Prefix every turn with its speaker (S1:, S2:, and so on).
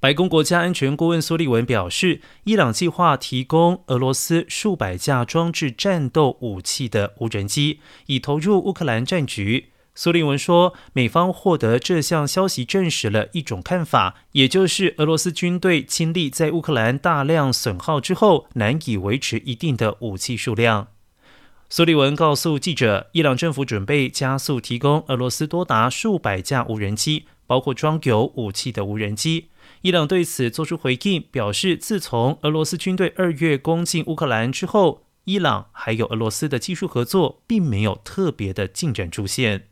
S1: 白宫国家安全顾问苏利文表示，伊朗计划提供俄罗斯数百架装置战斗武器的无人机，以投入乌克兰战局。苏利文说，美方获得这项消息证实了一种看法，也就是俄罗斯军队经历在乌克兰大量损耗之后，难以维持一定的武器数量。苏利文告诉记者，伊朗政府准备加速提供俄罗斯多达数百架无人机，包括装有武器的无人机。伊朗对此作出回应，表示自从俄罗斯军队二月攻进乌克兰之后，伊朗还有俄罗斯的技术合作并没有特别的进展出现。